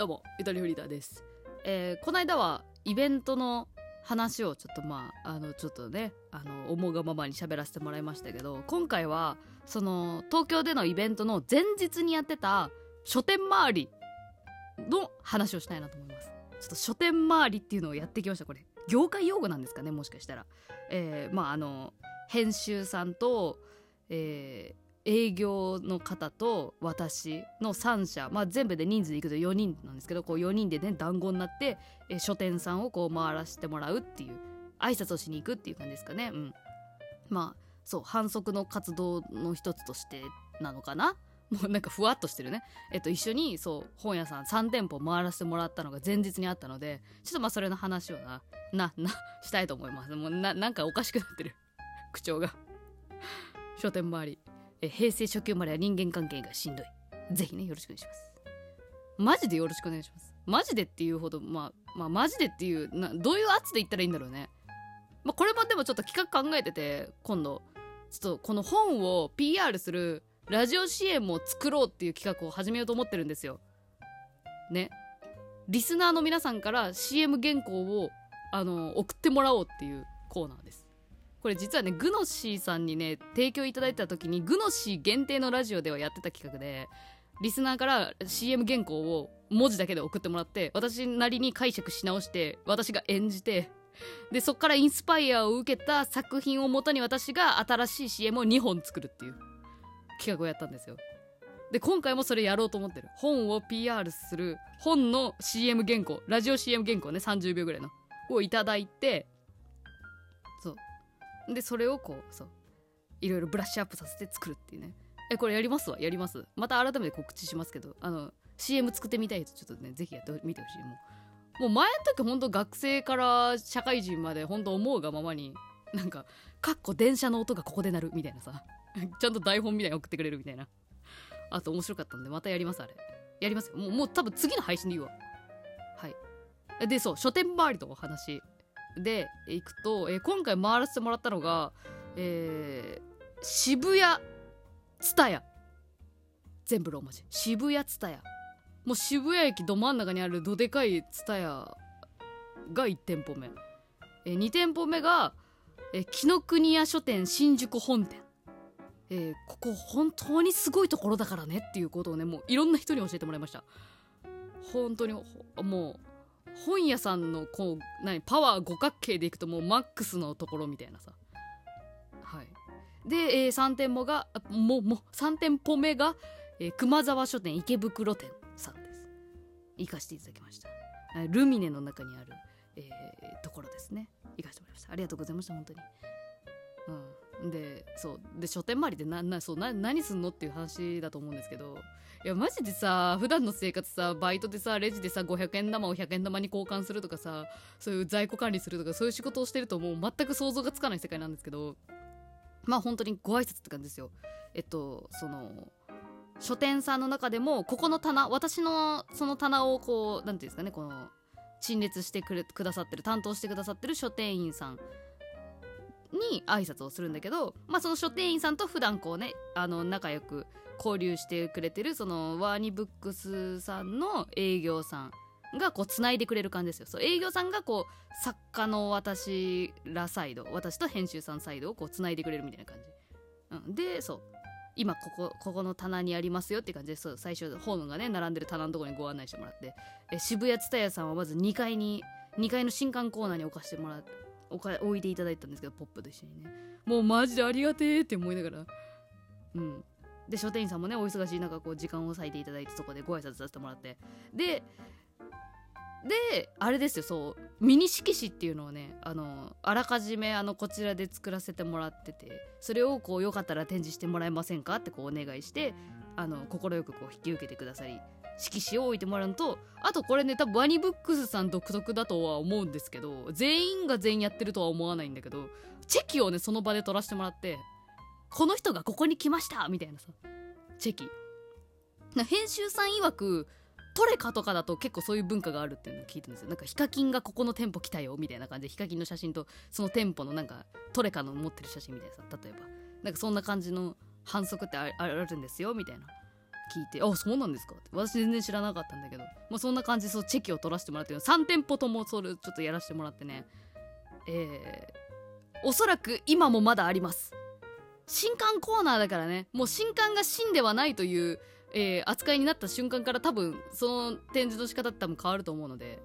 どうもゆとりフリーダーです、えーこの間はイベントの話をちょっとまああのちょっとねあの思うがままに喋らせてもらいましたけど今回はその東京でのイベントの前日にやってた書店周りの話をしたいなと思います。ちょっと書店周りっていうのをやってきました。これ業界用語なんですかねもしかしたら。えーまああの編集さんと、えー営業の方と私の3社、まあ、全部で人数でいくと4人なんですけどこう4人でね団子になって、え書店さんをこう回らせてもらうっていう挨拶をしに行くっていう感じですかね。うん。まあそう反則の活動の一つとしてなのかな。もうなんかふわっとしてるね。えっと一緒にそう本屋さん3店舗回らせてもらったのが前日にあったのでちょっとまあそれの話をなななしたいと思います。もうななんかおかしくなってる。口調が。書店周り。え平成初級までは人間関係がしんどい。ぜひねよろしくお願いします。マジでよろしくお願いします。マジでっていうほどまあまあマジでっていうなどういう圧で言ったらいいんだろうね。まあこれもでもちょっと企画考えてて今度。ちょっとこの本を PR するラジオ CM を作ろうっていう企画を始めようと思ってるんですよ。ね。リスナーの皆さんから CM 原稿をあの送ってもらおうっていうコーナーです。これ実はねグノシーさんにね提供いただいた時にグノシー限定のラジオではやってた企画でリスナーから CM 原稿を文字だけで送ってもらって私なりに解釈し直して私が演じてでそっからインスパイアを受けた作品をもとに私が新しい CM を2本作るっていう企画をやったんですよ。で今回もそれやろうと思ってる。本を PR する本の CM 原稿ラジオ CM 原稿ね30秒ぐらいのをいただいてでそれをこうそういろいろブラッシュアップさせて作るっていうね。えこれやりますわやります。また改めて告知しますけどあの CM 作ってみたい人ちょっとねぜひやってみてほしい。もうもう前の時ほんと学生から社会人までほんと思うがままになんかかっこ電車の音がここで鳴るみたいなさちゃんと台本みたいに送ってくれるみたいな。あと面白かったんでまたやります。あれ。やりますよ。もうもう多分次の配信で言うわ。はい。でそう書店周りのお話で行くと、えー今回回らせてもらったのが、えー渋谷ツタヤ。全部ローマ字。渋谷ツタヤ。もう渋谷駅ど真ん中にあるどでかいツタヤが1店舗目、え2店舗目が、えー紀ノ国屋書店新宿本店。えーここ本当にすごいところだからねっていうことをねもういろんな人に教えてもらいました。本当にもう本屋さんのこう何パワー五角形でいくともうマックスのところみたいなさ。はい。で、え3店舗があもうもう3店舗目が、えー熊沢書店池袋店さんです。行かせていただきました。ルミネの中にある、えーところですね。行かせてもらいました。ありがとうございました本当に。うん。でそうで書店周りでななそうな何すんのっていう話だと思うんですけどいやマジでさ普段の生活さバイトでさレジでさ500円玉を100円玉に交換するとかさそういう在庫管理するとかそういう仕事をしてるともう全く想像がつかない世界なんですけどまあ本当にご挨拶って感じですよ。えっとその書店さんの中でもここの棚私のその棚をこうなんていうんですかねこの陳列してくれくださってる担当してくださってる書店員さんに挨拶をするんだけど、まあ、その書店員さんと普段こうねあの仲良く交流してくれてるそのワーニブックスさんの営業さんがこうつないでくれる感じですよ。そう営業さんがこう作家の私らサイド私と編集さんサイドをこうつないでくれるみたいな感じ、うん、でそう今ここここの棚にありますよって感じでそう最初本がね並んでる棚のところにご案内してもらってえ渋谷蔦屋さんはまず2階に2階の新刊コーナーに置かせてもらっておか置いていただいたんですけどポップと一緒にね。もうマジでありがてえって思いながら。うん。で書店員さんもねお忙しい中こう時間を割いていただいてそこでご挨拶させてもらって。でであれですよそうミニ色紙っていうのをねあのあらかじめあのこちらで作らせてもらっててそれをこうよかったら展示してもらえませんかってこうお願いして快くこう引き受けてくださり色紙を置いてもらうのとあとこれね多分ワニブックスさん独特だとは思うんですけど全員が全員やってるとは思わないんだけどチェキをねその場で取らせてもらってこの人がここに来ましたみたいなさチェキ。編集さん曰くトレカとかだと結構そういう文化があるっていうのを聞いたんですよ。なんかヒカキンがここの店舗来たよみたいな感じでヒカキンの写真とその店舗のなんかトレカの持ってる写真みたいなさ例えば。なんかそんな感じの反則ってあるんですよみたいな。聞いて「あそうなんですか」って。私全然知らなかったんだけど、まあ、そんな感じでそうチェキを取らせてもらって3店舗ともそれちょっとやらせてもらってね。えー、おそらく今もまだあります。新刊コーナーだからね。もう新刊が新ではないという、えー、扱いになった瞬間から多分その展示の仕方って多分変わると思うので。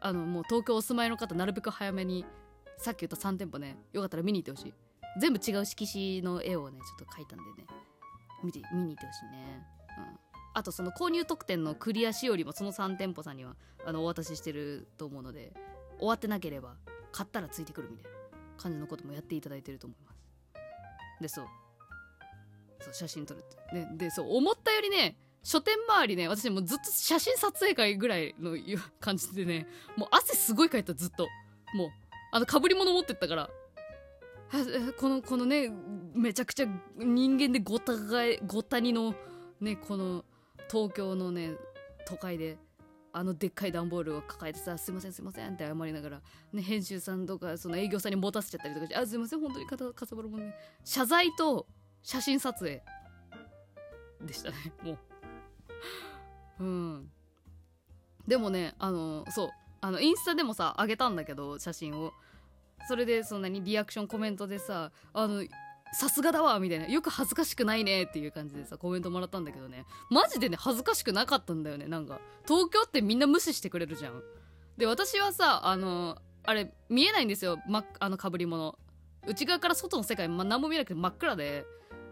あのもう東京お住まいの方なるべく早めにさっき言った3店舗ね。よかったら見に行ってほしい。全部違う色紙の絵をねちょっと描いたんでね。見て見に行ってほしいね。あとその購入特典のクリアしおりもその3店舗さんにはあのお渡ししてると思うので終わってなければ買ったらついてくるみたいな感じのこともやっていただいてると思います。でそう。そう写真撮るって、ね、でそう思ったよりね書店周りね私もずっと写真撮影会ぐらいの感じでねもう汗すごいかいたずっと。もうあのかぶり物持ってったから。このこのねめちゃくちゃ人間でごたがえごたにのねこの東京のね都会であのでっかい段ボールを抱えてさ「すいませんすいません」って謝りながら、ね、編集さんとかその営業さんに持たせちゃったりとかして「あすいません本当にかさばるもんね」謝罪と写真撮影でしたねもう。うん。でもねあのそうあのインスタでもさあげたんだけど写真を。それでそんなにリアクションコメントでさあのさすがだわみたいな。よく恥ずかしくないねっていう感じでさコメントもらったんだけどね。マジでね恥ずかしくなかったんだよねなんか。東京ってみんな無視してくれるじゃん。で私はさあのあれ見えないんですよ、ま、あのかぶり物。内側から外の世界、ま、何も見えなくて真っ暗で。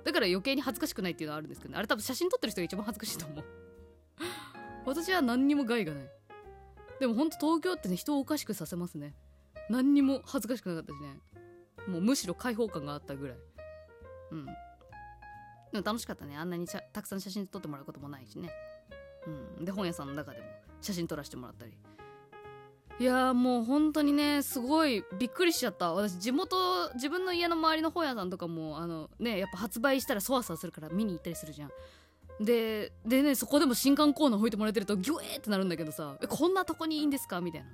だから余計に恥ずかしくないっていうのはあるんですけど、ね、あれ多分写真撮ってる人が一番恥ずかしいと思う。私は何にも害がない。でもほんと東京ってね人をおかしくさせますね。何にも恥ずかしくなかったしね。もうむしろ開放感があったぐらい。うん。でも楽しかったね。あんなにたくさん写真撮ってもらうこともないしね。うん。で本屋さんの中でも写真撮らせてもらったり。いやーもう本当にねすごいびっくりしちゃった。私地元自分の家の周りの本屋さんとかもあのねやっぱ発売したらそわそわするから見に行ったりするじゃん。ででねそこでも新刊コーナー吹いてもらえてるとギュエーってなるんだけどさえこんなとこにいいんですか？みたいな。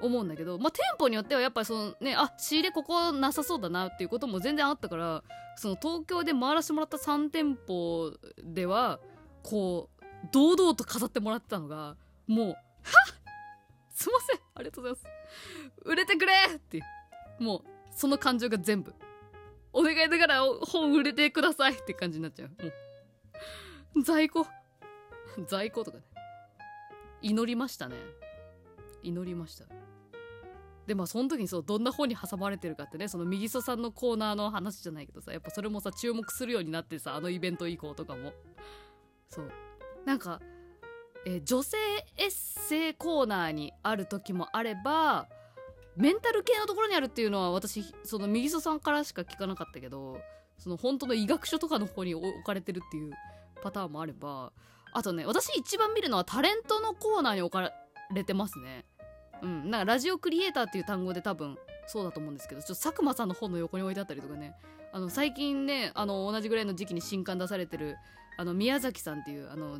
思うんだけどまあ店舗によってはやっぱりそのねあ仕入れここなさそうだなっていうことも全然あったからその東京で回らせてもらった3店舗ではこう堂々と飾ってもらってたのがもう「はっ！すいません。ありがとうございます。売れてくれ!」っていう。もうその感情が全部。お願いだから本売れてくださいって感じになっちゃう。もう。在庫。在庫とかね。祈りましたね。祈りました。でまあその時にそうどんな本に挟まれてるかってねその右曽さんのコーナーの話じゃないけどさやっぱそれもさ注目するようになってさあのイベント以降とかも。そう。なんか、えー、女性エッセイコーナーにある時もあればメンタル系のところにあるっていうのは私その右曽さんからしか聞かなかったけどその本当の医学書とかの方に置かれてるっていうパターンもあればあとね私一番見るのはタレントのコーナーに置かれてますね。うんなんかラジオクリエイターっていう単語で多分そうだと思うんですけどちょっと佐久間さんの本の横に置いてあったりとかね。あの最近ねあの同じぐらいの時期に新刊出されてるあの宮崎さんっていうあの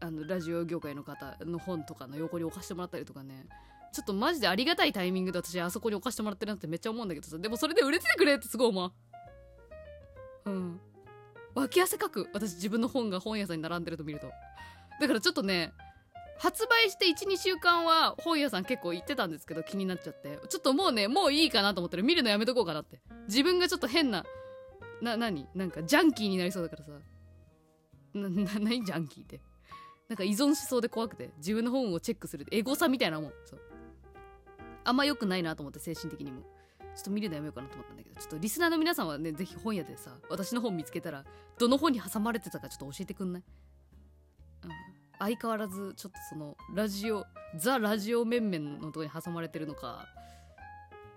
あのラジオ業界の方の本とかの横に置かせてもらったりとかね。ちょっとマジでありがたいタイミングで私あそこに置かせてもらってるなってめっちゃ思うんだけどさ。でもそれで売れててくれってすごい思う。うん。脇汗かく。私自分の本が本屋さんに並んでると見ると。だからちょっとね発売して12週間は本屋さん結構行ってたんですけど気になっちゃって。ちょっともうねもういいかなと思ってる。見るのやめとこうかなって。自分がちょっと変なな何？なんかジャンキーになりそうだからさ。なな何？ジャンキーって。なんか依存しそうで怖くて。自分の本をチェックするエゴさみたいなもん。そう。あんま良くないなと思って精神的にも。ちょっと見るのやめようかなと思ったんだけど。ちょっとリスナーの皆さんはねぜひ本屋でさ私の本見つけたらどの本に挟まれてたかちょっと教えてくんない、相変わらずちょっとそのラジオザ・ラジオ面々のとこに挟まれてるのか。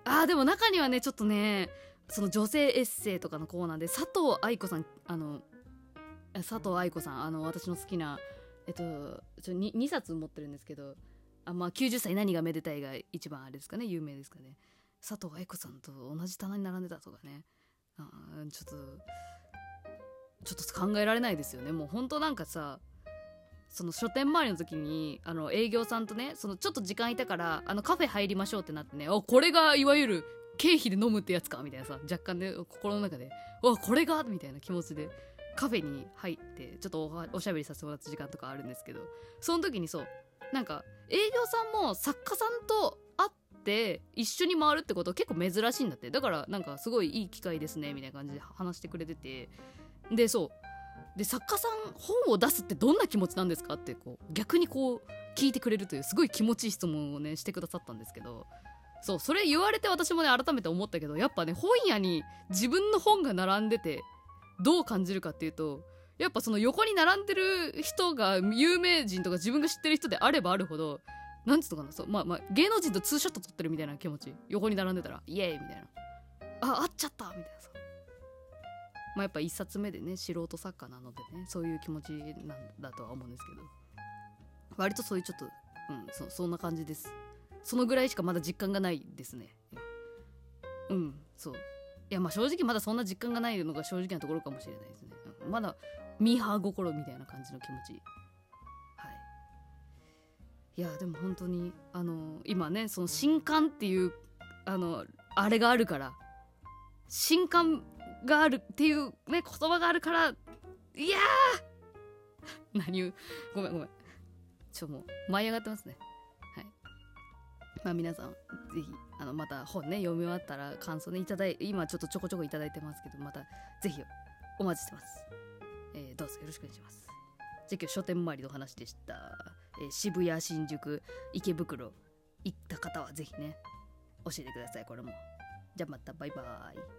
あーでも中にはねちょっとねその女性エッセイとかのコーナーで佐藤愛子さんあの佐藤愛子さんあの私の好きなえっとちょ 2, 2冊持ってるんですけどあまあ90歳何がめでたいが一番あれですかね有名ですかね。佐藤愛子さんと同じ棚に並んでたとかね。あちょっとちょっと考えられないですよね。もう本当なんかさその書店周りの時にあの営業さんとねそのちょっと時間いたからあのカフェ入りましょうってなってねおこれがいわゆる経費で飲むってやつかみたいなさ若干で心の中でわこれが？みたいな気持ちでカフェに入ってちょっとおおしゃべりさせてもらった時間とかあるんですけどその時にそうなんか営業さんも作家さんと会って一緒に回るってこと結構珍しいんだって。だからなんかすごいいい機会ですねみたいな感じで話してくれててでそうで作家さん本を出すってどんな気持ちなんですかってこう逆にこう聞いてくれるというすごい気持ちいい質問をねしてくださったんですけどそうそれ言われて私もね改めて思ったけどやっぱね本屋に自分の本が並んでてどう感じるかっていうとやっぱその横に並んでる人が有名人とか自分が知ってる人であればあるほどなんつうのかなそうまあまあ芸能人とツーショット撮ってるみたいな気持ち。横に並んでたらイエーイみたいな。あ会っちゃったみたいなさまあやっぱ一冊目でね素人作家なのでねそういう気持ちなんだとは思うんですけど。割とそういうちょっとうんそそんな感じです。そのぐらいしかまだ実感がないですね。うんそう。いやまあ正直まだそんな実感がないのが正直なところかもしれないですね。うんまだミーハー心みたいな感じの気持ち。はい。いやでも本当にあの今ねその新刊っていうあのあれがあるから新刊があるっていうね言葉があるからいやー！何言うごめんごめん。ちょもう舞い上がってますね。はい。まあ皆さんぜひあのまた本ね読み終わったら感想ねいただい今ちょっとちょこちょこいただいてますけどまたぜひお待ちしてます、えーどうぞよろしくお願いします。じゃ今日書店周りの話でした、えー渋谷新宿池袋行った方はぜひね教えてください。これも。じゃあまたバイバーイ。